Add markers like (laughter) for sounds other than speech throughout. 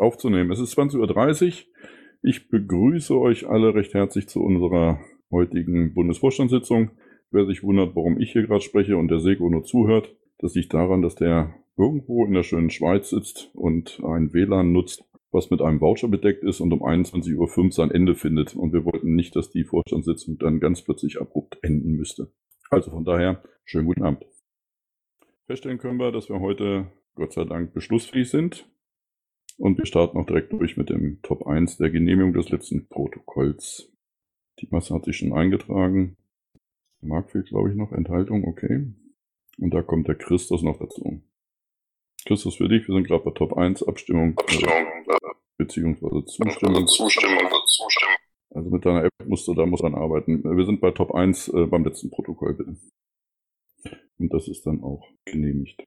aufzunehmen. Es ist 20.30 Uhr. Ich begrüße euch alle recht herzlich zu unserer heutigen Bundesvorstandssitzung. Wer sich wundert, warum ich hier gerade spreche und der Seko nur zuhört, das liegt daran, dass der irgendwo in der schönen Schweiz sitzt und ein WLAN nutzt, was mit einem Voucher bedeckt ist und um 21.05 Uhr sein Ende findet. Und wir wollten nicht, dass die Vorstandssitzung dann ganz plötzlich abrupt enden müsste. Also von daher, schönen guten Abend. Feststellen können wir, dass wir heute Gott sei Dank beschlussfähig sind. Und wir starten auch direkt durch mit dem Top 1 der Genehmigung des letzten Protokolls. Die Masse hat sich schon eingetragen. Marc fehlt, glaube ich, noch. Enthaltung, okay. Und da kommt der Christus noch dazu. Christus für dich, wir sind gerade bei Top 1, Abstimmung, Abstimmung äh, beziehungsweise Zustimmung. Zustimmung, Zustimmung. Also mit deiner App musst du da muss man arbeiten. Wir sind bei Top 1 äh, beim letzten Protokoll, bitte. Und das ist dann auch genehmigt.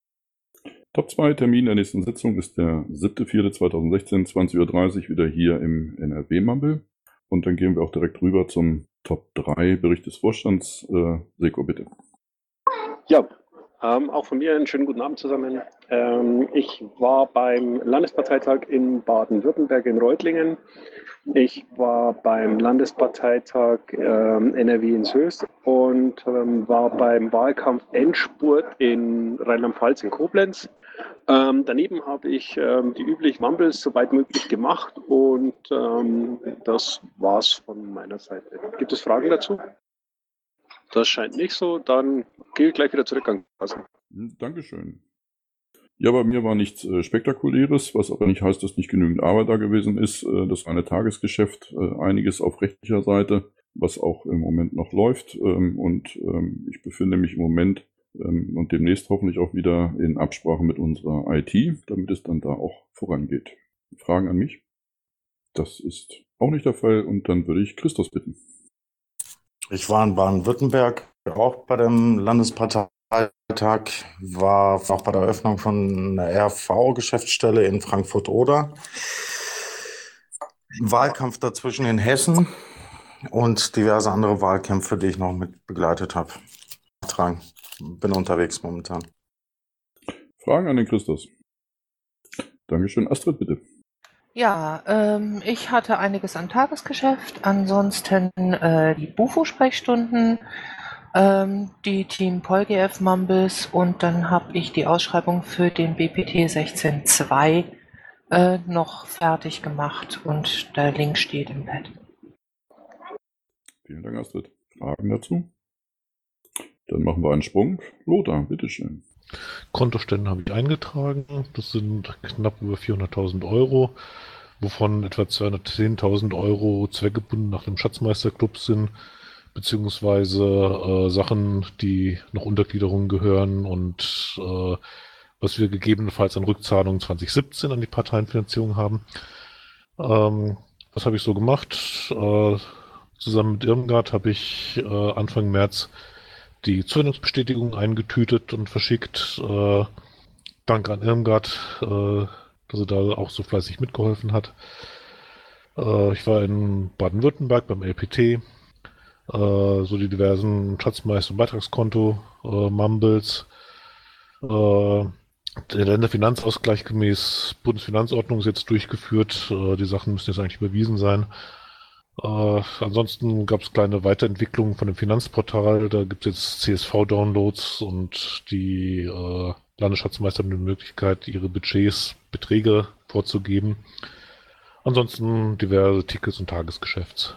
Top 2 Termin der nächsten Sitzung ist der 7.4.2016, 20.30 Uhr wieder hier im NRW-Mumble. Und dann gehen wir auch direkt rüber zum Top 3 Bericht des Vorstands. Äh, Seko, bitte. Ja, ähm, auch von mir einen schönen guten Abend zusammen. Ähm, ich war beim Landesparteitag in Baden-Württemberg in Reutlingen. Ich war beim Landesparteitag ähm, NRW in Söst und ähm, war beim Wahlkampf Endspurt in Rheinland-Pfalz in Koblenz. Ähm, daneben habe ich ähm, die üblichen Mumbles soweit möglich gemacht und das war's von meiner Seite. Gibt es Fragen dazu? Das scheint nicht so. Dann gehe ich gleich wieder zurück an Kassen. Hm, Dankeschön. Ja, bei mir war nichts äh, Spektakuläres, was aber nicht heißt, dass nicht genügend Arbeit da gewesen ist. Äh, das war ein Tagesgeschäft, äh, einiges auf rechtlicher Seite, was auch im Moment noch läuft. Ähm, und ähm, ich befinde mich im Moment ähm, und demnächst hoffentlich auch wieder in Absprache mit unserer IT, damit es dann da auch vorangeht. Fragen an mich? Das ist auch nicht der Fall und dann würde ich Christus bitten. Ich war in Baden-Württemberg, auch bei dem Landesparteitag, war auch bei der Eröffnung von einer RV-Geschäftsstelle in Frankfurt-Oder. Wahlkampf dazwischen in Hessen und diverse andere Wahlkämpfe, die ich noch mit begleitet habe. Bin unterwegs momentan. Fragen an den Christus. Dankeschön. Astrid, bitte. Ja, ähm, ich hatte einiges an Tagesgeschäft, ansonsten äh, die Bufo-Sprechstunden, ähm, die Team PolGF Mumbles und dann habe ich die Ausschreibung für den BPT 16.2 äh, noch fertig gemacht und der Link steht im Pad. Vielen Dank, Astrid. Fragen dazu? Dann machen wir einen Sprung. Lothar, bitteschön. Kontostände habe ich eingetragen. Das sind knapp über 400.000 Euro, wovon etwa 210.000 Euro zweckgebunden nach dem Schatzmeisterclub sind, beziehungsweise äh, Sachen, die noch Untergliederungen gehören und äh, was wir gegebenenfalls an Rückzahlungen 2017 an die Parteienfinanzierung haben. Ähm, was habe ich so gemacht? Äh, zusammen mit Irmgard habe ich äh, Anfang März die Zuwendungsbestätigung eingetütet und verschickt. Äh, danke an Irmgard, äh, dass er da auch so fleißig mitgeholfen hat. Äh, ich war in Baden-Württemberg beim LPT, äh, so die diversen Schatzmeister- und Beitragskonto, äh, Mumbles. Äh, der Länderfinanzausgleich gemäß Bundesfinanzordnung ist jetzt durchgeführt. Die Sachen müssen jetzt eigentlich überwiesen sein. Äh, ansonsten gab es kleine Weiterentwicklungen von dem Finanzportal. Da gibt es jetzt CSV-Downloads und die äh, Landesschatzmeister haben die Möglichkeit, ihre Budgets, Beträge vorzugeben. Ansonsten diverse Tickets und Tagesgeschäfts.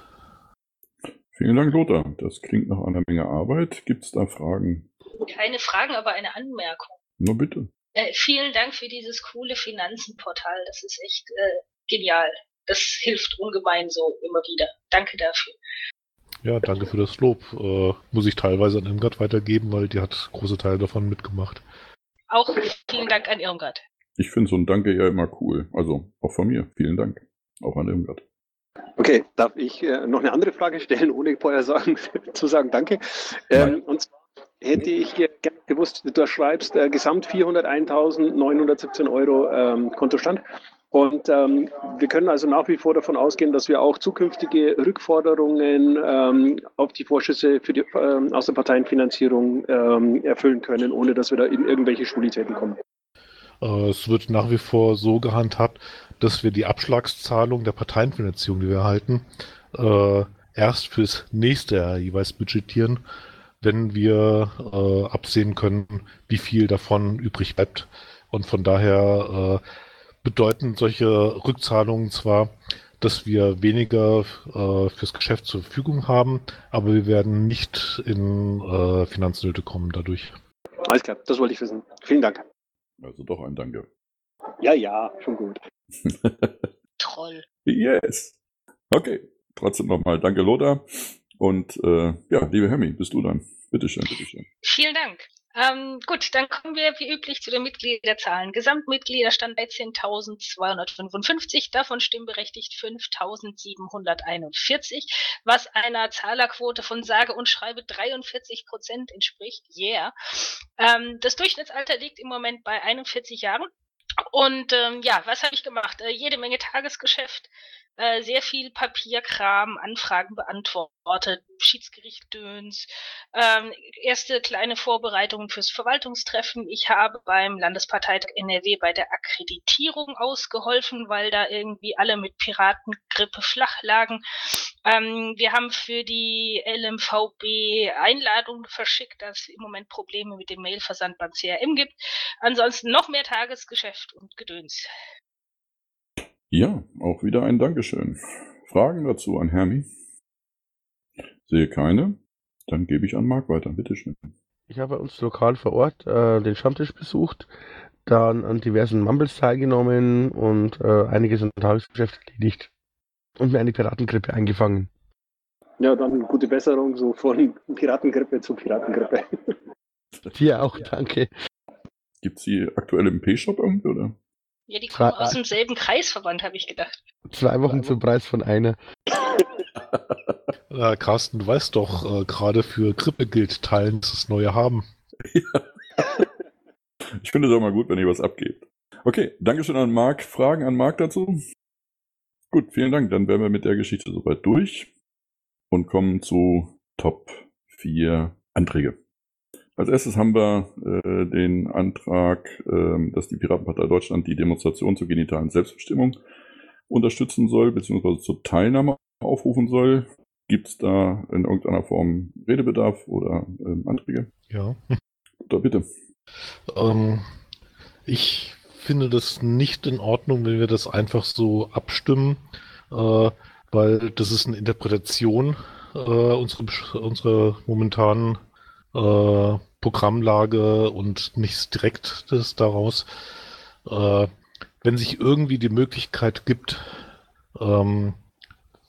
Vielen Dank, Lothar. Das klingt nach einer Menge Arbeit. Gibt es da Fragen? Keine Fragen, aber eine Anmerkung. Nur bitte. Äh, vielen Dank für dieses coole Finanzenportal. Das ist echt äh, genial das hilft ungemein so immer wieder. Danke dafür. Ja, danke für das Lob. Äh, muss ich teilweise an Irmgard weitergeben, weil die hat große Teile davon mitgemacht. Auch vielen Dank an Irmgard. Ich finde so ein Danke ja immer cool. Also auch von mir. Vielen Dank. Auch an Irmgard. Okay, darf ich äh, noch eine andere Frage stellen, ohne vorher sagen, (laughs) zu sagen Danke? Ähm, und zwar hätte ich gerne gewusst, du schreibst äh, gesamt 401.917 Euro ähm, Kontostand. Und ähm, wir können also nach wie vor davon ausgehen, dass wir auch zukünftige Rückforderungen ähm, auf die Vorschüsse für die, ähm, aus der Parteienfinanzierung ähm, erfüllen können, ohne dass wir da in irgendwelche Schwulitäten kommen. Äh, es wird nach wie vor so gehandhabt, dass wir die Abschlagszahlung der Parteienfinanzierung, die wir erhalten, äh, erst fürs nächste Jahr jeweils budgetieren, wenn wir äh, absehen können, wie viel davon übrig bleibt. Und von daher äh, bedeuten solche Rückzahlungen zwar, dass wir weniger äh, fürs Geschäft zur Verfügung haben, aber wir werden nicht in äh, Finanznöte kommen dadurch. Alles klar, das wollte ich wissen. Vielen Dank. Also doch ein Danke. Ja, ja, schon gut. (laughs) Troll. yes. Okay. Trotzdem nochmal Danke, Lothar. Und äh, ja, liebe Hemmi, bist du dann? Bitteschön, bitteschön. Vielen Dank. Ähm, gut, dann kommen wir wie üblich zu den Mitgliederzahlen. Gesamtmitgliederstand 13.255, davon stimmberechtigt 5.741, was einer Zahlerquote von sage und schreibe 43 Prozent entspricht. Yeah. Ähm, das Durchschnittsalter liegt im Moment bei 41 Jahren. Und ähm, ja, was habe ich gemacht? Äh, jede Menge Tagesgeschäft, äh, sehr viel Papierkram, Anfragen beantwortet, Schiedsgerichtdöns, ähm, erste kleine Vorbereitungen fürs Verwaltungstreffen. Ich habe beim Landesparteitag NRW bei der Akkreditierung ausgeholfen, weil da irgendwie alle mit Piratengrippe flach lagen. Ähm, wir haben für die LMVB Einladungen verschickt, dass es im Moment Probleme mit dem Mailversand beim CRM gibt. Ansonsten noch mehr Tagesgeschäft und Gedöns. Ja, auch wieder ein Dankeschön. Fragen dazu an Hermi? Sehe keine. Dann gebe ich an Marc weiter. Bitteschön. Ich habe bei uns lokal vor Ort äh, den Stammtisch besucht, dann an diversen Mumbles teilgenommen und äh, einiges an Tagesgeschäft erledigt und mir eine Piratengrippe eingefangen. Ja, dann gute Besserung, so von Piratengrippe zu Piratengrippe. (laughs) Dir auch, danke. Gibt es die aktuell im P-Shop irgendwie, oder? Ja, die kommen Fra- aus demselben Kreisverband, habe ich gedacht. Zwei Wochen zum Preis von einer. Äh, Carsten, du weißt doch, äh, gerade für Grippe gilt teilen, ist das neue haben. Ich finde es auch mal gut, wenn ihr was abgebt. Okay, Dankeschön an Marc. Fragen an Marc dazu? Gut, vielen Dank. Dann wären wir mit der Geschichte soweit durch und kommen zu Top 4 Anträge. Als erstes haben wir äh, den Antrag, äh, dass die Piratenpartei Deutschland die Demonstration zur genitalen Selbstbestimmung unterstützen soll, beziehungsweise zur Teilnahme aufrufen soll. Gibt es da in irgendeiner Form Redebedarf oder ähm, Anträge? Ja. Da bitte. Ähm, ich finde das nicht in Ordnung, wenn wir das einfach so abstimmen, äh, weil das ist eine Interpretation äh, unserer, unserer momentanen äh, Programmlage und nichts Direktes daraus. Äh, wenn sich irgendwie die Möglichkeit gibt, ähm,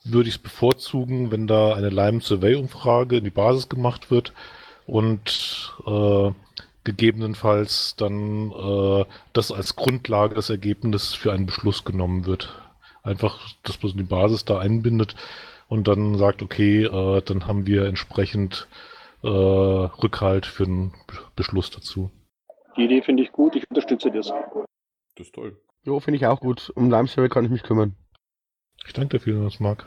würde ich es bevorzugen, wenn da eine Lime Survey Umfrage in die Basis gemacht wird und äh, gegebenenfalls dann äh, das als Grundlage das Ergebnis für einen Beschluss genommen wird. Einfach, dass man die Basis da einbindet und dann sagt, okay, äh, dann haben wir entsprechend äh, Rückhalt für einen Beschluss dazu. Die Idee finde ich gut, ich unterstütze das. Das ist toll. Jo, finde ich auch gut. Um Lime Survey kann ich mich kümmern. Ich danke dafür, dass Marc.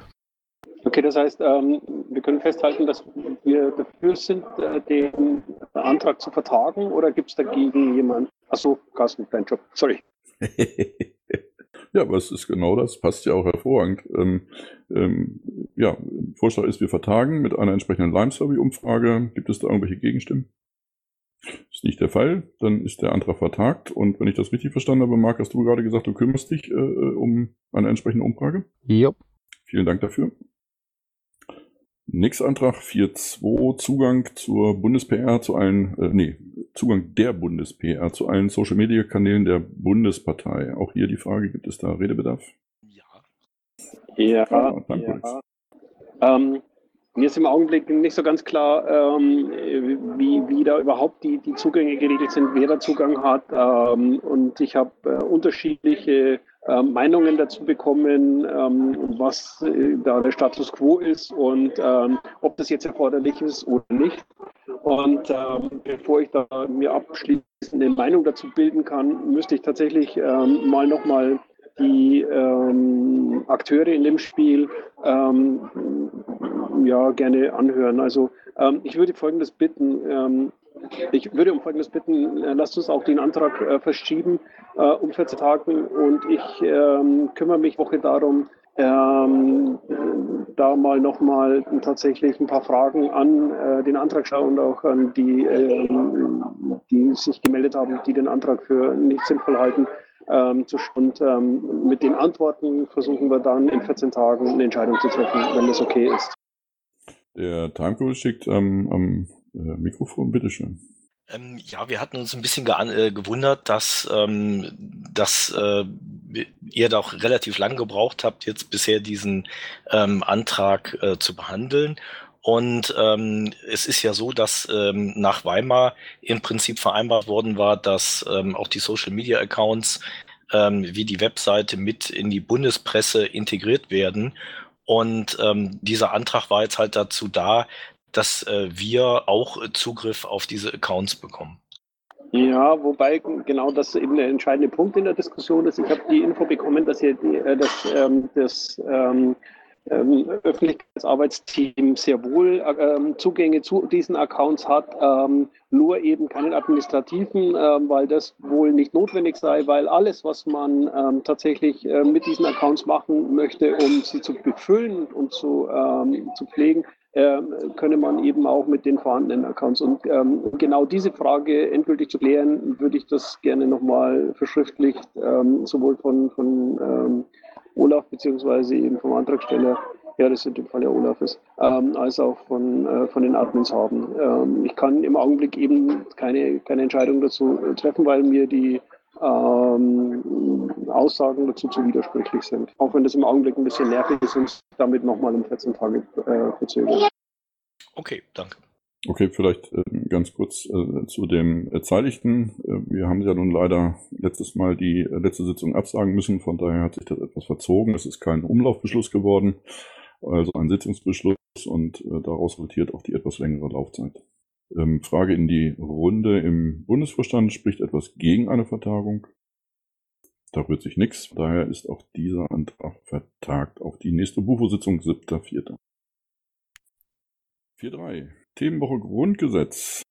Okay, das heißt, ähm, wir können festhalten, dass wir dafür sind, äh, den Antrag zu vertagen oder gibt es dagegen jemand? Achso, Carsten, dein Job. Sorry. (laughs) ja, aber es ist genau das, passt ja auch hervorragend. Ähm, ähm, ja, Vorschlag ist, wir vertagen mit einer entsprechenden Lime-Survey-Umfrage. Gibt es da irgendwelche Gegenstimmen? Ist nicht der Fall, dann ist der Antrag vertagt. Und wenn ich das richtig verstanden habe, Marc, hast du gerade gesagt, du kümmerst dich äh, um eine entsprechende Umfrage. Jupp. Vielen Dank dafür. Nächster Antrag 4.2, Zugang zur Bundes-PR zu allen, äh, nee, Zugang der Bundes-PR zu allen Social-Media-Kanälen der Bundespartei. Auch hier die Frage, gibt es da Redebedarf? Ja, Ah, danke. ja. Ähm, mir ist im Augenblick nicht so ganz klar, ähm, wie, wie da überhaupt die, die Zugänge geregelt sind, wer da Zugang hat. Ähm, und ich habe äh, unterschiedliche äh, Meinungen dazu bekommen, ähm, was äh, da der Status quo ist und ähm, ob das jetzt erforderlich ist oder nicht. Und ähm, bevor ich da mir abschließend eine Meinung dazu bilden kann, müsste ich tatsächlich ähm, mal nochmal die ähm, Akteure in dem Spiel ähm, ja gerne anhören. Also ähm, ich würde Folgendes bitten: ähm, Ich würde um Folgendes bitten, äh, lasst uns auch den Antrag äh, verschieben äh, um 14 Tage und ich ähm, kümmere mich Woche darum, ähm, da mal nochmal tatsächlich ein paar Fragen an äh, den Antragsteller und auch an die, ähm, die sich gemeldet haben, die den Antrag für nicht sinnvoll halten. Ähm, und ähm, mit den Antworten versuchen wir dann in 14 Tagen eine Entscheidung zu treffen, wenn das okay ist. Der Timecode schickt ähm, am äh, Mikrofon, bitteschön. Ähm, ja, wir hatten uns ein bisschen äh, gewundert, dass, ähm, dass äh, ihr doch relativ lang gebraucht habt, jetzt bisher diesen ähm, Antrag äh, zu behandeln. Und ähm, es ist ja so, dass ähm, nach Weimar im Prinzip vereinbart worden war, dass ähm, auch die Social-Media-Accounts ähm, wie die Webseite mit in die Bundespresse integriert werden. Und ähm, dieser Antrag war jetzt halt dazu da, dass äh, wir auch Zugriff auf diese Accounts bekommen. Ja, wobei genau das eben der entscheidende Punkt in der Diskussion ist. Ich habe die Info bekommen, dass ihr die, äh, das, ähm, das ähm, ähm, Öffentlichkeitsarbeitsteam sehr wohl ähm, Zugänge zu diesen Accounts hat, ähm, nur eben keinen administrativen, ähm, weil das wohl nicht notwendig sei, weil alles, was man ähm, tatsächlich äh, mit diesen Accounts machen möchte, um sie zu befüllen und zu, ähm, zu pflegen, ähm, könne man eben auch mit den vorhandenen Accounts. Und ähm, genau diese Frage endgültig zu klären, würde ich das gerne nochmal verschriftlicht, ähm, sowohl von, von ähm, Olaf beziehungsweise eben vom Antragsteller, ja, das in dem Fall ja Olaf ist, ähm, als auch von, äh, von den Admins haben. Ähm, ich kann im Augenblick eben keine, keine Entscheidung dazu treffen, weil mir die ähm, Aussagen dazu zu widersprüchlich sind. Auch wenn das im Augenblick ein bisschen nervig ist und damit nochmal um 14 Tage äh, verzögert. Okay, danke. Okay, vielleicht äh, ganz kurz äh, zu dem Erzeiligten. Äh, wir haben ja nun leider letztes Mal die äh, letzte Sitzung absagen müssen, von daher hat sich das etwas verzogen. Es ist kein Umlaufbeschluss geworden, also ein Sitzungsbeschluss und äh, daraus resultiert auch die etwas längere Laufzeit. Ähm, Frage in die Runde im Bundesvorstand. Spricht etwas gegen eine Vertagung? Da rührt sich nichts. Daher ist auch dieser Antrag vertagt auf die nächste Bufo-Sitzung, 7.4. 4.3. Themenwoche Grundgesetz.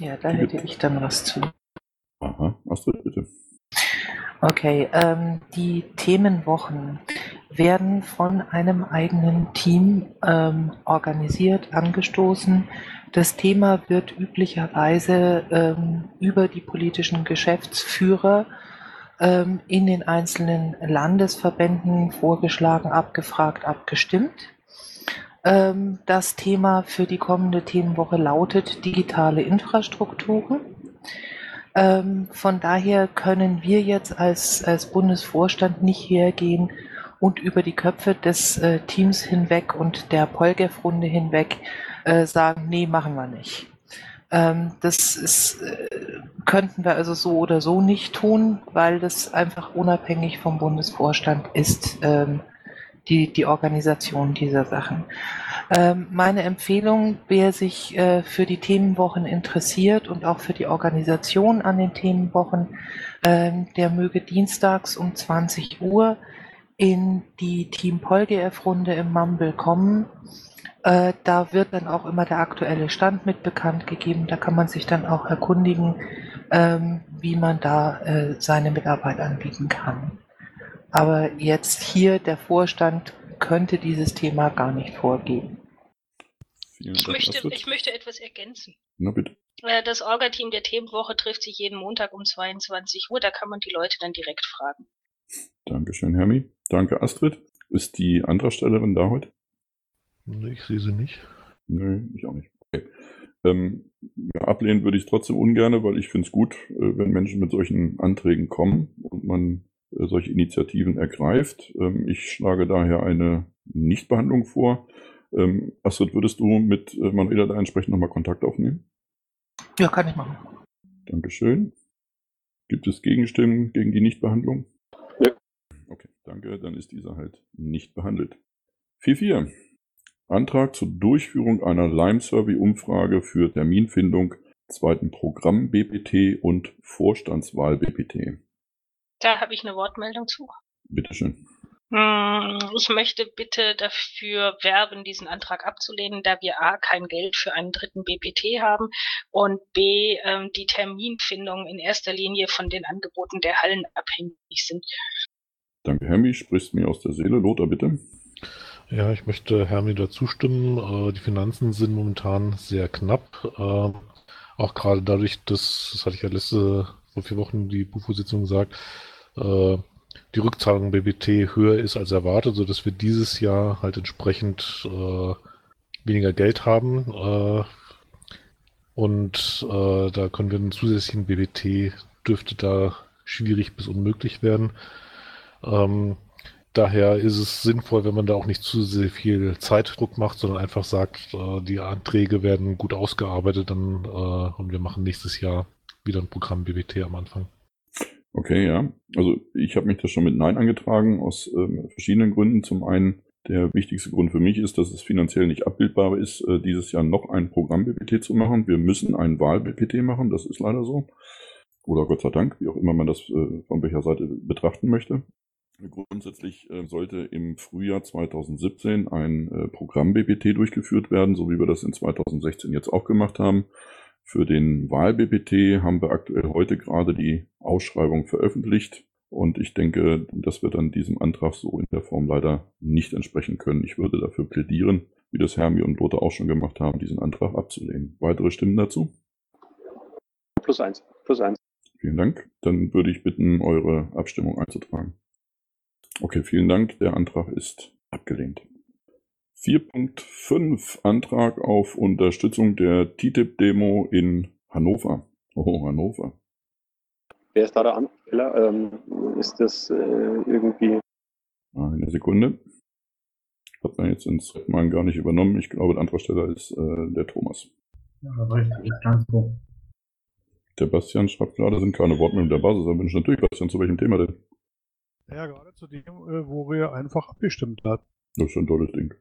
Ja, da hätte ich dann was zu. Aha, Astrid, bitte. Okay, ähm, die Themenwochen werden von einem eigenen Team ähm, organisiert, angestoßen. Das Thema wird üblicherweise ähm, über die politischen Geschäftsführer ähm, in den einzelnen Landesverbänden vorgeschlagen, abgefragt, abgestimmt. Ähm, das Thema für die kommende Themenwoche lautet digitale Infrastrukturen. Ähm, von daher können wir jetzt als, als Bundesvorstand nicht hergehen und über die Köpfe des äh, Teams hinweg und der Polgef-Runde hinweg äh, sagen, nee, machen wir nicht. Ähm, das ist, äh, könnten wir also so oder so nicht tun, weil das einfach unabhängig vom Bundesvorstand ist, ähm, die, die Organisation dieser Sachen. Ähm, meine Empfehlung, wer sich äh, für die Themenwochen interessiert und auch für die Organisation an den Themenwochen, ähm, der möge dienstags um 20 Uhr in die Team PolGF-Runde im Mumble kommen. Äh, da wird dann auch immer der aktuelle Stand mit bekannt gegeben. Da kann man sich dann auch erkundigen, ähm, wie man da äh, seine Mitarbeit anbieten kann. Aber jetzt hier der Vorstand könnte dieses Thema gar nicht vorgeben. Ich möchte, ich möchte etwas ergänzen. Na bitte. Äh, das Orga-Team der Themenwoche trifft sich jeden Montag um 22 Uhr. Da kann man die Leute dann direkt fragen. Dankeschön, Hermi. Danke, Astrid. Ist die Antragstellerin da heute? Nee, ich sehe sie nicht. Nö, ich auch nicht. Okay. Ähm, ja, ablehnen würde ich trotzdem ungern, weil ich finde es gut, äh, wenn Menschen mit solchen Anträgen kommen und man äh, solche Initiativen ergreift. Ähm, ich schlage daher eine Nichtbehandlung vor. Ähm, Astrid, würdest du mit äh, Manuela da entsprechend nochmal Kontakt aufnehmen? Ja, kann ich machen. Dankeschön. Gibt es Gegenstimmen gegen die Nichtbehandlung? Danke. Dann ist dieser halt nicht behandelt. 4.4. Antrag zur Durchführung einer Lime-Survey-Umfrage für Terminfindung, zweiten Programm BPT und Vorstandswahl BPT. Da habe ich eine Wortmeldung zu. Bitteschön. Hm, Ich möchte bitte dafür werben, diesen Antrag abzulehnen, da wir A kein Geld für einen dritten BPT haben und B ähm, die Terminfindung in erster Linie von den Angeboten der Hallen abhängig sind. Danke, Hermi. Sprichst mir aus der Seele. Lothar, bitte. Ja, ich möchte Hermi da zustimmen. Äh, die Finanzen sind momentan sehr knapp. Äh, auch gerade dadurch, dass, das hatte ich ja letzte, vor vier Wochen die Bufo-Sitzung gesagt, äh, die Rückzahlung BBT höher ist als erwartet, sodass wir dieses Jahr halt entsprechend äh, weniger Geld haben. Und da können wir einen zusätzlichen BBT, dürfte da schwierig bis unmöglich werden. Ähm, daher ist es sinnvoll, wenn man da auch nicht zu sehr viel Zeitdruck macht, sondern einfach sagt, äh, die Anträge werden gut ausgearbeitet dann, äh, und wir machen nächstes Jahr wieder ein Programm BBT am Anfang. Okay, ja. Also ich habe mich da schon mit Nein angetragen, aus ähm, verschiedenen Gründen. Zum einen, der wichtigste Grund für mich ist, dass es finanziell nicht abbildbar ist, äh, dieses Jahr noch ein Programm-BPT zu machen. Wir müssen ein Wahl-BPT machen, das ist leider so. Oder Gott sei Dank, wie auch immer man das äh, von welcher Seite betrachten möchte. Grundsätzlich äh, sollte im Frühjahr 2017 ein äh, Programm-BPT durchgeführt werden, so wie wir das in 2016 jetzt auch gemacht haben. Für den Wahl-BPT haben wir aktuell heute gerade die Ausschreibung veröffentlicht. Und ich denke, dass wir dann diesem Antrag so in der Form leider nicht entsprechen können. Ich würde dafür plädieren, wie das Hermi und Lothar auch schon gemacht haben, diesen Antrag abzulehnen. Weitere Stimmen dazu? Plus eins. Plus eins. Vielen Dank. Dann würde ich bitten, eure Abstimmung einzutragen. Okay, vielen Dank. Der Antrag ist abgelehnt. 4.5 Antrag auf Unterstützung der TTIP-Demo in Hannover. Oh, Hannover. Wer ist da der Anfäller? Ähm, ist das äh, irgendwie. Eine Sekunde. Hat man jetzt ins Redman gar nicht übernommen. Ich glaube, der Antragsteller ist äh, der Thomas. Ja, richtig, ganz so. Der Bastian schreibt gerade, sind keine Wortmeldungen der Basis. Dann wünsche ich natürlich, Bastian, zu welchem Thema denn? Ja, gerade zu dem, äh, wo wir einfach abgestimmt hatten. Das ist ein tolles Ding.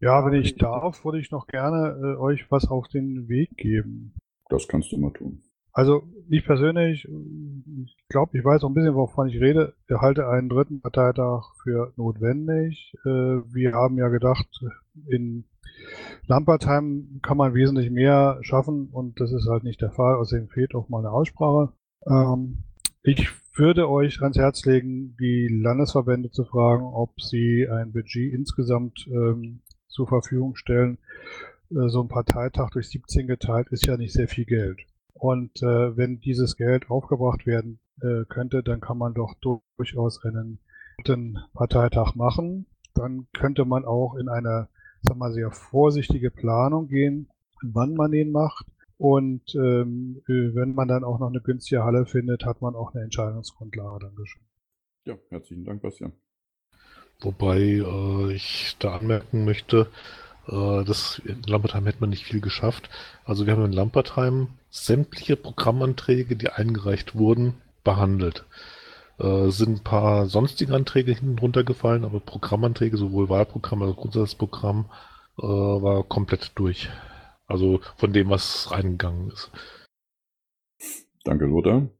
Ja, wenn ich darf, würde ich noch gerne äh, euch was auf den Weg geben. Das kannst du mal tun. Also ich persönlich, ich glaube, ich weiß auch ein bisschen, wovon ich rede. Ich halte einen dritten Parteitag für notwendig. Äh, wir haben ja gedacht, in Lampertheim kann man wesentlich mehr schaffen und das ist halt nicht der Fall. Außerdem fehlt auch mal eine Aussprache. Ähm, ich würde euch ans Herz legen, die Landesverbände zu fragen, ob sie ein Budget insgesamt ähm, zur Verfügung stellen. Äh, so ein Parteitag durch 17 geteilt ist ja nicht sehr viel Geld. Und äh, wenn dieses Geld aufgebracht werden äh, könnte, dann kann man doch durchaus einen guten Parteitag machen. Dann könnte man auch in eine, sag mal, sehr vorsichtige Planung gehen, wann man den macht. Und ähm, äh, wenn man dann auch noch eine günstige Halle findet, hat man auch eine Entscheidungsgrundlage dann geschafft. Ja, herzlichen Dank, Bastian. Wobei äh, ich da anmerken möchte, äh, dass in Lampertheim hätte man nicht viel geschafft. Also wir haben in Lampertheim sämtliche Programmanträge, die eingereicht wurden, behandelt. Äh, sind ein paar sonstige Anträge hinten runtergefallen, aber Programmanträge, sowohl Wahlprogramm als auch Grundsatzprogramm, äh, war komplett durch. Also von dem, was reingegangen ist. Danke, Lothar.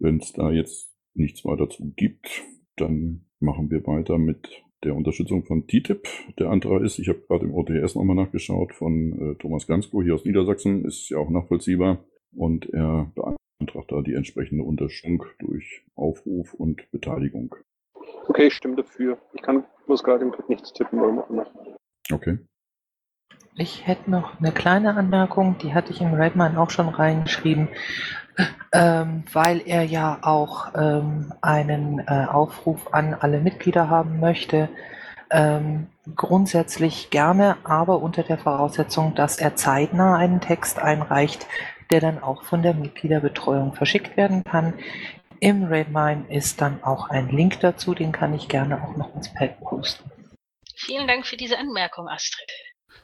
Wenn es da jetzt nichts weiter zu gibt, dann machen wir weiter mit der Unterstützung von TTIP. Der Antrag ist, ich habe gerade im OTS nochmal nachgeschaut, von äh, Thomas Gansko hier aus Niedersachsen, ist ja auch nachvollziehbar. Und er beantragt da die entsprechende Unterstützung durch Aufruf und Beteiligung. Okay, ich stimme dafür. Ich kann, muss gerade im Blick nichts tippen, warum auch immer. Okay. Ich hätte noch eine kleine Anmerkung, die hatte ich im Redman auch schon reingeschrieben, ähm, weil er ja auch ähm, einen äh, Aufruf an alle Mitglieder haben möchte. Ähm, grundsätzlich gerne, aber unter der Voraussetzung, dass er zeitnah einen Text einreicht, der dann auch von der Mitgliederbetreuung verschickt werden kann. Im Redmine ist dann auch ein Link dazu, den kann ich gerne auch noch ins Pad posten. Vielen Dank für diese Anmerkung, Astrid.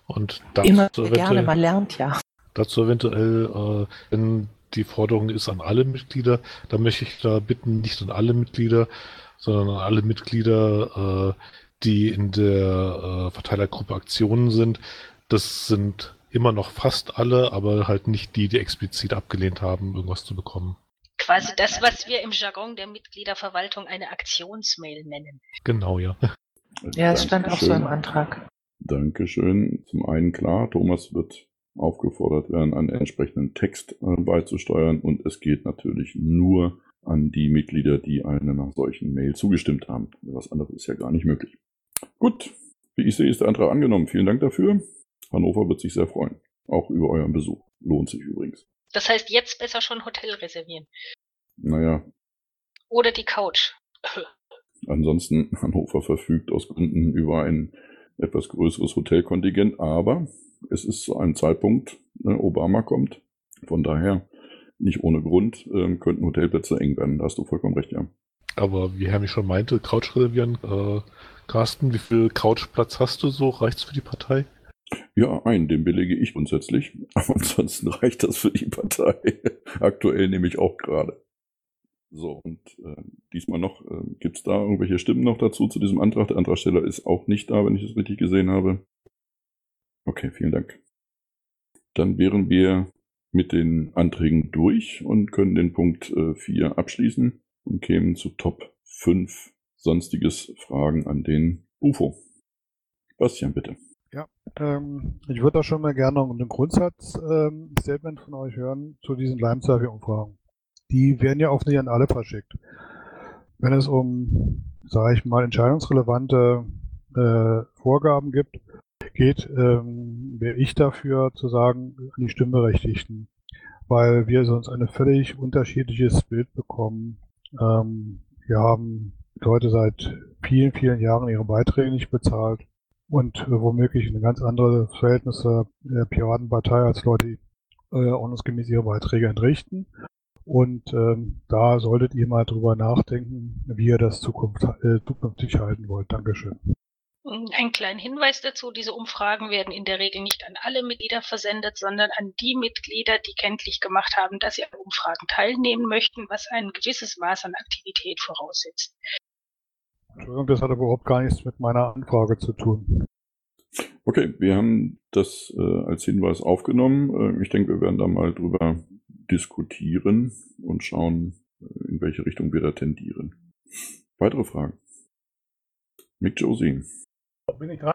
Und Immer dazu gerne, eventuell, man lernt ja. dazu eventuell, äh, wenn die Forderung ist an alle Mitglieder, dann möchte ich da bitten, nicht an alle Mitglieder, sondern an alle Mitglieder, äh, die in der äh, Verteilergruppe Aktionen sind. Das sind immer noch fast alle, aber halt nicht die, die explizit abgelehnt haben, irgendwas zu bekommen. Quasi das, was wir im Jargon der Mitgliederverwaltung eine Aktionsmail nennen. Genau, ja. Ja, es stand auch so im Antrag. Dankeschön. Zum einen klar, Thomas wird aufgefordert werden, einen entsprechenden Text äh, beizusteuern und es geht natürlich nur an die Mitglieder, die einer solchen Mail zugestimmt haben. Was anderes ist ja gar nicht möglich. Gut, wie ich sehe, ist der Antrag angenommen. Vielen Dank dafür. Hannover wird sich sehr freuen. Auch über euren Besuch. Lohnt sich übrigens. Das heißt, jetzt besser schon Hotel reservieren. Naja, Oder die Couch. Ansonsten, Hannover verfügt aus Gründen über ein etwas größeres Hotelkontingent, aber es ist zu einem Zeitpunkt, ne, Obama kommt. Von daher, nicht ohne Grund, ähm, könnten Hotelplätze eng werden. Da hast du vollkommen recht, ja. Aber wie Hermi schon meinte, Couch reservieren. Äh, Carsten, wie viel Couchplatz hast du so? Reicht's für die Partei? Ja, einen, den belege ich grundsätzlich. (laughs) Aber ansonsten reicht das für die Partei. Aktuell nehme ich auch gerade. So, und äh, diesmal noch, äh, gibt es da irgendwelche Stimmen noch dazu zu diesem Antrag? Der Antragsteller ist auch nicht da, wenn ich es richtig gesehen habe. Okay, vielen Dank. Dann wären wir mit den Anträgen durch und können den Punkt 4 abschließen und kämen zu Top 5 sonstiges Fragen an den UFO. Bastian, bitte. Ja, ähm, ich würde da schon mal gerne noch ein Grundsatz-Statement von euch hören zu diesen Lime-Survey-Umfragen. Die werden ja offensichtlich an alle verschickt. Wenn es um, sage ich mal, entscheidungsrelevante äh, Vorgaben gibt, geht, ähm, wäre ich dafür zu sagen, an die Stimmberechtigten, weil wir sonst ein völlig unterschiedliches Bild bekommen. Ähm, wir haben Leute seit vielen, vielen Jahren ihre Beiträge nicht bezahlt und äh, womöglich eine ganz andere Verhältnisse der Piratenpartei als Leute, die äh, ordnungsgemäß ihre Beiträge entrichten. Und ähm, da solltet ihr mal drüber nachdenken, wie ihr das Zukunft, äh, zukünftig halten wollt. Dankeschön. Einen kleinen Hinweis dazu, diese Umfragen werden in der Regel nicht an alle Mitglieder versendet, sondern an die Mitglieder, die kenntlich gemacht haben, dass sie an Umfragen teilnehmen möchten, was ein gewisses Maß an Aktivität voraussetzt. Entschuldigung, das hat aber überhaupt gar nichts mit meiner Anfrage zu tun. Okay, wir haben das äh, als Hinweis aufgenommen. Äh, ich denke, wir werden da mal drüber diskutieren und schauen, äh, in welche Richtung wir da tendieren. Weitere Fragen? Mick Josie. Bin ich dran?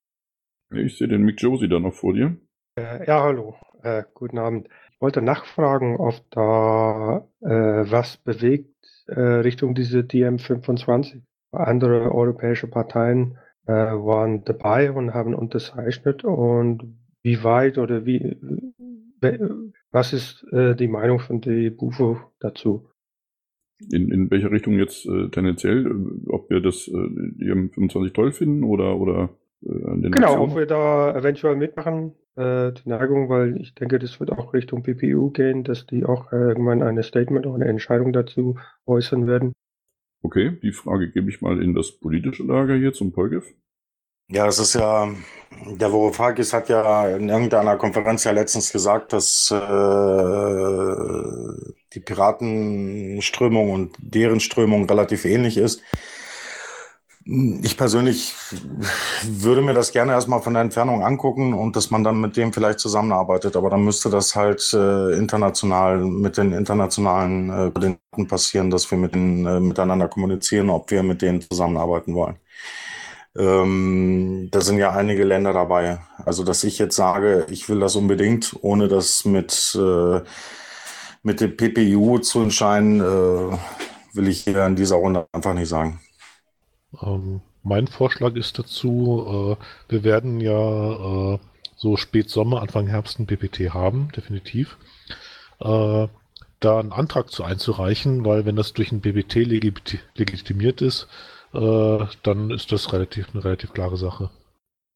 Ich sehe den Mick Josie da noch vor dir. Äh, ja, hallo. Äh, guten Abend. Ich wollte nachfragen, ob da äh, was bewegt äh, Richtung diese DM25. Andere europäische Parteien äh, waren dabei und haben unterzeichnet und wie weit oder wie was ist äh, die Meinung von der BUFO dazu? In, in welche Richtung jetzt äh, tendenziell? Äh, Ob wir das äh, die M25 toll finden oder, oder äh, an den Genau, Aktionen? ob wir da eventuell mitmachen, äh, die Neigung, weil ich denke, das wird auch Richtung PPU gehen, dass die auch irgendwann eine Statement oder eine Entscheidung dazu äußern werden. Okay, die Frage gebe ich mal in das politische Lager hier zum Polgef. Ja, es ist ja, der Varoufakis hat ja in irgendeiner Konferenz ja letztens gesagt, dass äh, die Piratenströmung und deren Strömung relativ ähnlich ist. Ich persönlich würde mir das gerne erstmal von der Entfernung angucken und dass man dann mit dem vielleicht zusammenarbeitet, aber dann müsste das halt äh, international mit den internationalen äh, passieren, dass wir mit den, äh, miteinander kommunizieren, ob wir mit denen zusammenarbeiten wollen. Ähm, da sind ja einige Länder dabei. Also, dass ich jetzt sage, ich will das unbedingt, ohne das mit, äh, mit dem PPU zu entscheiden, äh, will ich hier in dieser Runde einfach nicht sagen. Ähm, mein Vorschlag ist dazu, äh, wir werden ja äh, so spät Sommer, Anfang Herbst ein PPT haben, definitiv. Äh, da einen Antrag zu einzureichen, weil wenn das durch ein PPT legit legitimiert ist, äh, dann ist das relativ eine relativ klare Sache.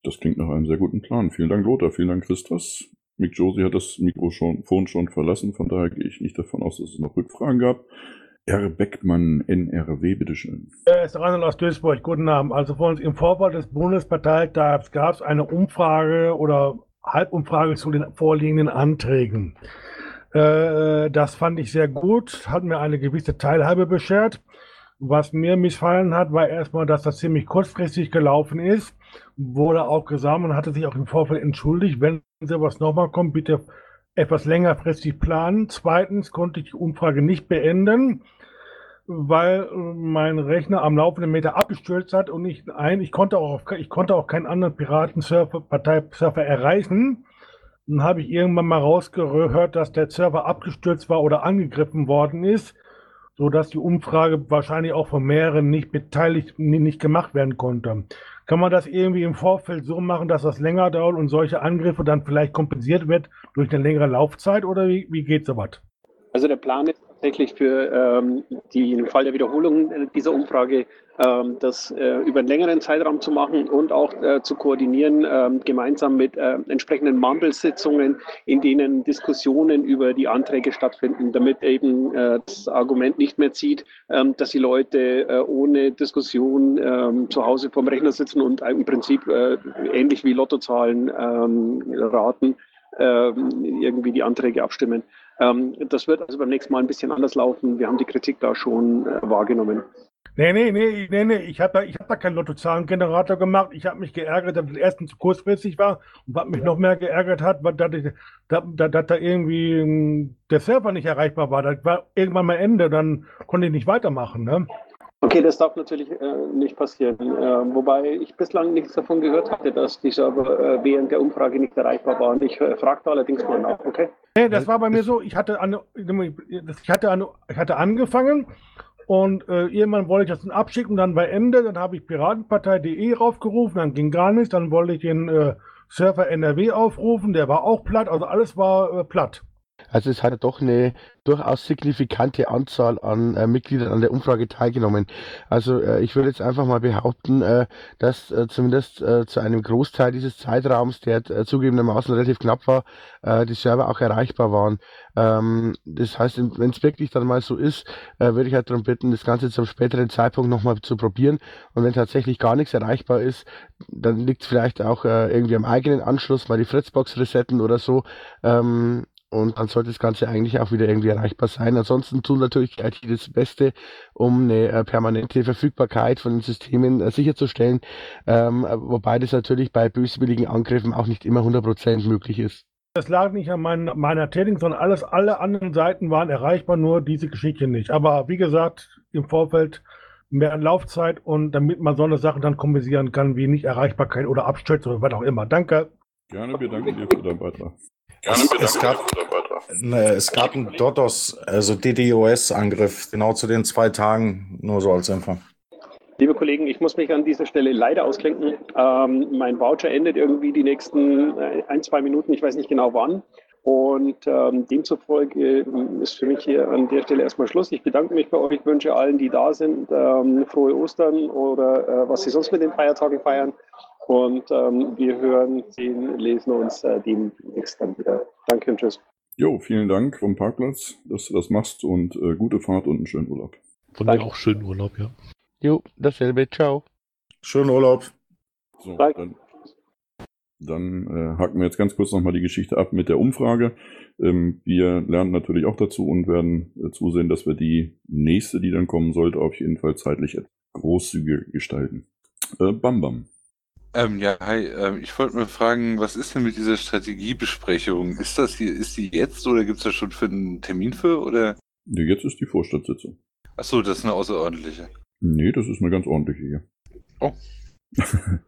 Das klingt nach einem sehr guten Plan. Vielen Dank, Lothar. Vielen Dank, Christos. Mick Josie hat das Mikrofon schon verlassen, von daher gehe ich nicht davon aus, dass es noch Rückfragen gab. R. Beckmann, NRW, bitteschön. Äh, ist Reinhold aus Duisburg. Guten Abend. Also vor uns im Vorfall des Bundesparteitags gab es eine Umfrage oder Halbumfrage zu den vorliegenden Anträgen. Äh, das fand ich sehr gut, hat mir eine gewisse Teilhabe beschert. Was mir missfallen hat, war erstmal, dass das ziemlich kurzfristig gelaufen ist. Wurde auch gesagt und hatte sich auch im Vorfeld entschuldigt. Wenn sowas nochmal kommt, bitte etwas längerfristig planen. Zweitens konnte ich die Umfrage nicht beenden, weil äh, mein Rechner am laufenden Meter abgestürzt hat und nicht ein. Ich konnte auch, ich konnte auch keinen anderen Piraten-Surfer, Partei-Surfer erreichen. Dann habe ich irgendwann mal rausgehört, dass der Server abgestürzt war oder angegriffen worden ist, sodass die Umfrage wahrscheinlich auch von mehreren nicht beteiligt, nicht gemacht werden konnte. Kann man das irgendwie im Vorfeld so machen, dass das länger dauert und solche Angriffe dann vielleicht kompensiert wird durch eine längere Laufzeit oder wie, wie geht sowas? Also der Plan ist tatsächlich für ähm, die, im Fall der Wiederholung dieser Umfrage das äh, über einen längeren Zeitraum zu machen und auch äh, zu koordinieren, äh, gemeinsam mit äh, entsprechenden Mumble-Sitzungen, in denen Diskussionen über die Anträge stattfinden, damit eben das Argument nicht mehr zieht, ähm, dass die Leute ohne Diskussion ähm, zu Hause vorm Rechner sitzen und im Prinzip ähnlich wie Lottozahlen ähm, raten, ähm, irgendwie die Anträge abstimmen. Ähm, das wird also beim nächsten Mal ein bisschen anders laufen. Wir haben die Kritik da schon wahrgenommen. Nee, nee, nee, nee, nee. Ich habe da, hab da keinen Lottozahlengenerator gemacht. Ich habe mich geärgert, dass es erstens zu kurzfristig war und was mich ja. noch mehr geärgert hat, war, dass, ich, dass, dass da irgendwie hm, der Server nicht erreichbar war. Das war irgendwann mal Ende, dann konnte ich nicht weitermachen. Ne? Okay, das darf natürlich äh, nicht passieren. Äh, wobei ich bislang nichts davon gehört hatte, dass die Server äh, während der Umfrage nicht erreichbar waren. Ich äh, fragte allerdings mal nach, okay? Nee, das war bei mir so, ich hatte, an, ich hatte, an, ich hatte angefangen und äh, irgendwann wollte ich das dann abschicken, dann bei Ende, dann habe ich piratenpartei.de raufgerufen, dann ging gar nichts, dann wollte ich den äh, Surfer NRW aufrufen, der war auch platt, also alles war äh, platt. Also es hat doch eine durchaus signifikante Anzahl an äh, Mitgliedern an der Umfrage teilgenommen. Also äh, ich würde jetzt einfach mal behaupten, äh, dass äh, zumindest äh, zu einem Großteil dieses Zeitraums, der äh, zugegebenermaßen relativ knapp war, die Server auch erreichbar waren. Ähm, das heißt, wenn es wirklich dann mal so ist, würde ich halt darum bitten, das Ganze zum späteren Zeitpunkt nochmal zu probieren. Und wenn tatsächlich gar nichts erreichbar ist, dann liegt es vielleicht auch irgendwie am eigenen Anschluss, mal die Fritzbox resetten oder so. Ähm, und dann sollte das Ganze eigentlich auch wieder irgendwie erreichbar sein. Ansonsten tun natürlich IT das Beste, um eine äh, permanente Verfügbarkeit von den Systemen äh, sicherzustellen, ähm, wobei das natürlich bei böswilligen Angriffen auch nicht immer 100% möglich ist. Das lag nicht an mein, meiner Tätigkeit, sondern alles, alle anderen Seiten waren erreichbar, nur diese Geschichte nicht. Aber wie gesagt, im Vorfeld mehr Laufzeit und damit man so eine Sache dann kompensieren kann, wie nicht Erreichbarkeit oder Abstürze oder was auch immer. Danke. Gerne, wir danken dir für deinen Beitrag. Es, es, gab, ne, es gab einen DOTOS, also DDoS-Angriff, genau zu den zwei Tagen, nur so als Info. Liebe Kollegen, ich muss mich an dieser Stelle leider ausklinken. Ähm, mein Voucher endet irgendwie die nächsten äh, ein, zwei Minuten, ich weiß nicht genau wann. Und ähm, demzufolge äh, ist für mich hier an der Stelle erstmal Schluss. Ich bedanke mich bei euch, ich wünsche allen, die da sind, ähm, frohe Ostern oder äh, was sie sonst mit den Feiertagen feiern. Und ähm, wir hören, sehen, lesen uns äh, demnächst dann wieder. Danke und tschüss. Jo, vielen Dank vom Parkplatz, dass du das machst und äh, gute Fahrt und einen schönen Urlaub. Von dir auch schönen Urlaub, ja. Jo, dasselbe. Ciao. Schönen Urlaub. So, dann, dann äh, haken wir jetzt ganz kurz nochmal die Geschichte ab mit der Umfrage. Ähm, wir lernen natürlich auch dazu und werden äh, zusehen, dass wir die nächste, die dann kommen sollte, auf jeden Fall zeitlich großzügig gestalten. Äh, Bam Bam. Ähm, ja, hi. Ähm, ich wollte mal fragen, was ist denn mit dieser Strategiebesprechung? Ist das hier, ist die jetzt oder gibt es da schon für einen Termin für oder? Nee, jetzt ist die Vorstandssitzung. Achso, das ist eine außerordentliche. Nee, das ist eine ganz ordentliche hier. Oh. (laughs)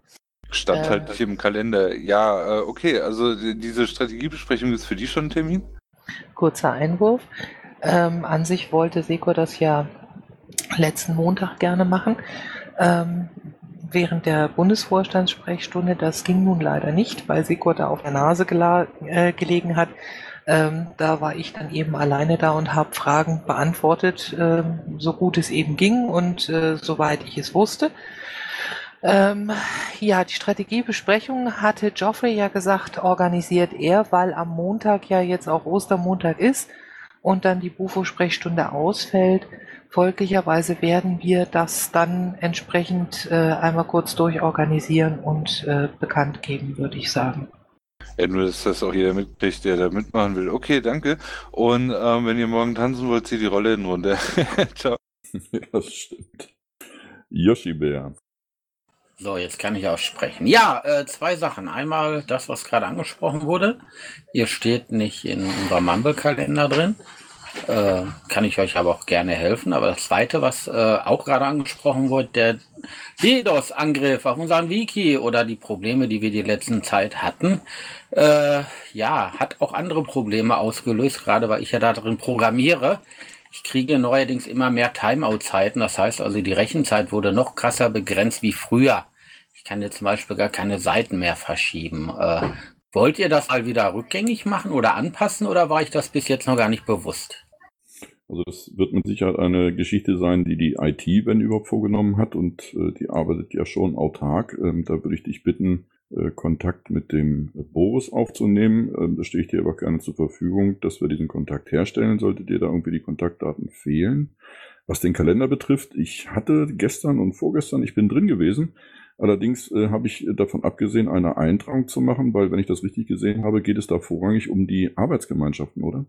Stand äh. halt nicht im Kalender. Ja, äh, okay, also diese Strategiebesprechung ist für die schon ein Termin? Kurzer Einwurf. Ähm, an sich wollte Seko das ja letzten Montag gerne machen. Ähm, während der Bundesvorstandssprechstunde. Das ging nun leider nicht, weil Sigurd da auf der Nase äh, gelegen hat. Ähm, da war ich dann eben alleine da und habe Fragen beantwortet, äh, so gut es eben ging und äh, soweit ich es wusste. Ähm, ja, die Strategiebesprechung hatte Geoffrey ja gesagt, organisiert er, weil am Montag ja jetzt auch Ostermontag ist und dann die Bufo-Sprechstunde ausfällt. Folglicherweise werden wir das dann entsprechend äh, einmal kurz durchorganisieren und äh, bekannt geben, würde ich sagen. Ja, nur, dass das auch jeder mitkriegt, der da mitmachen will. Okay, danke. Und ähm, wenn ihr morgen tanzen wollt, zieht die Rolle in runter. (laughs) Ciao. (laughs) das stimmt. Yoshi Bär. So, jetzt kann ich auch sprechen. Ja, äh, zwei Sachen. Einmal das, was gerade angesprochen wurde. Ihr steht nicht in unserem Mumble-Kalender drin. Äh, kann ich euch aber auch gerne helfen. Aber das Zweite, was äh, auch gerade angesprochen wurde, der DDoS-Angriff auf unseren Wiki oder die Probleme, die wir die letzten Zeit hatten, äh, ja, hat auch andere Probleme ausgelöst, gerade weil ich ja da drin programmiere. Ich kriege neuerdings immer mehr Timeout-Zeiten. Das heißt also, die Rechenzeit wurde noch krasser begrenzt wie früher. Ich kann jetzt zum Beispiel gar keine Seiten mehr verschieben. Äh, wollt ihr das mal wieder rückgängig machen oder anpassen oder war ich das bis jetzt noch gar nicht bewusst? Also das wird mit Sicherheit eine Geschichte sein, die die IT, wenn überhaupt, vorgenommen hat und äh, die arbeitet ja schon autark. Ähm, da würde ich dich bitten, äh, Kontakt mit dem Boris aufzunehmen. Ähm, da stehe ich dir aber gerne zur Verfügung, dass wir diesen Kontakt herstellen, sollte dir da irgendwie die Kontaktdaten fehlen. Was den Kalender betrifft, ich hatte gestern und vorgestern, ich bin drin gewesen. Allerdings äh, habe ich davon abgesehen, eine Eintragung zu machen, weil, wenn ich das richtig gesehen habe, geht es da vorrangig um die Arbeitsgemeinschaften, oder?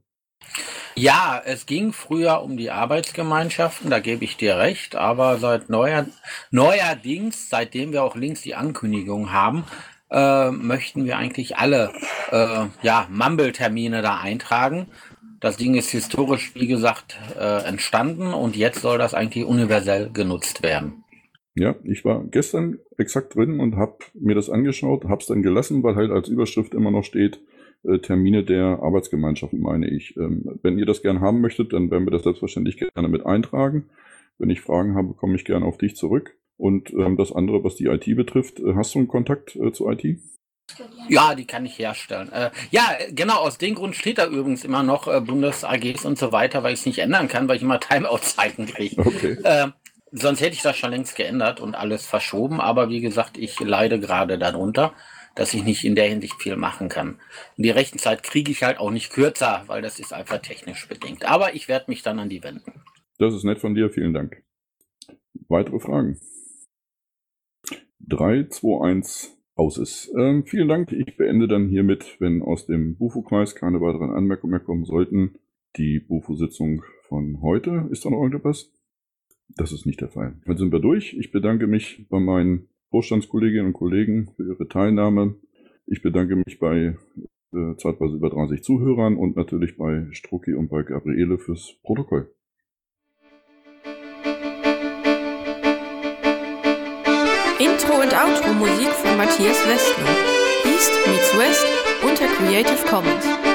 Ja, es ging früher um die Arbeitsgemeinschaften, da gebe ich dir recht, aber seit neuer, neuerdings, seitdem wir auch links die Ankündigung haben, äh, möchten wir eigentlich alle äh, ja, Mumble-Termine da eintragen. Das Ding ist historisch, wie gesagt, äh, entstanden und jetzt soll das eigentlich universell genutzt werden. Ja, ich war gestern exakt drin und habe mir das angeschaut, habe es dann gelassen, weil halt als Überschrift immer noch steht, äh, Termine der Arbeitsgemeinschaften, meine ich. Ähm, wenn ihr das gern haben möchtet, dann werden wir das selbstverständlich gerne mit eintragen. Wenn ich Fragen habe, komme ich gerne auf dich zurück. Und ähm, das andere, was die IT betrifft, äh, hast du einen Kontakt äh, zur IT? Ja, die kann ich herstellen. Äh, ja, genau, aus dem Grund steht da übrigens immer noch äh, Bundes-AGs und so weiter, weil ich es nicht ändern kann, weil ich immer (laughs) Timeout-Zeiten kriege. Okay. Äh, sonst hätte ich das schon längst geändert und alles verschoben, aber wie gesagt, ich leide gerade darunter dass ich nicht in der Hinsicht viel machen kann. Und die Rechenzeit kriege ich halt auch nicht kürzer, weil das ist einfach technisch bedingt. Aber ich werde mich dann an die wenden. Das ist nett von dir, vielen Dank. Weitere Fragen? 3, 2, 1, aus ist. Ähm, vielen Dank. Ich beende dann hiermit, wenn aus dem Bufo-Kreis keine weiteren Anmerkungen mehr kommen sollten, die Bufo-Sitzung von heute. Ist da noch irgendetwas? Das ist nicht der Fall. Dann sind wir durch. Ich bedanke mich bei meinen Vorstandskolleginnen und Kollegen für Ihre Teilnahme. Ich bedanke mich bei äh, zeitweise über 30 Zuhörern und natürlich bei Strucki und bei Gabriele fürs Protokoll. Intro und Outro Musik von Matthias Westner. East meets West unter Creative Commons.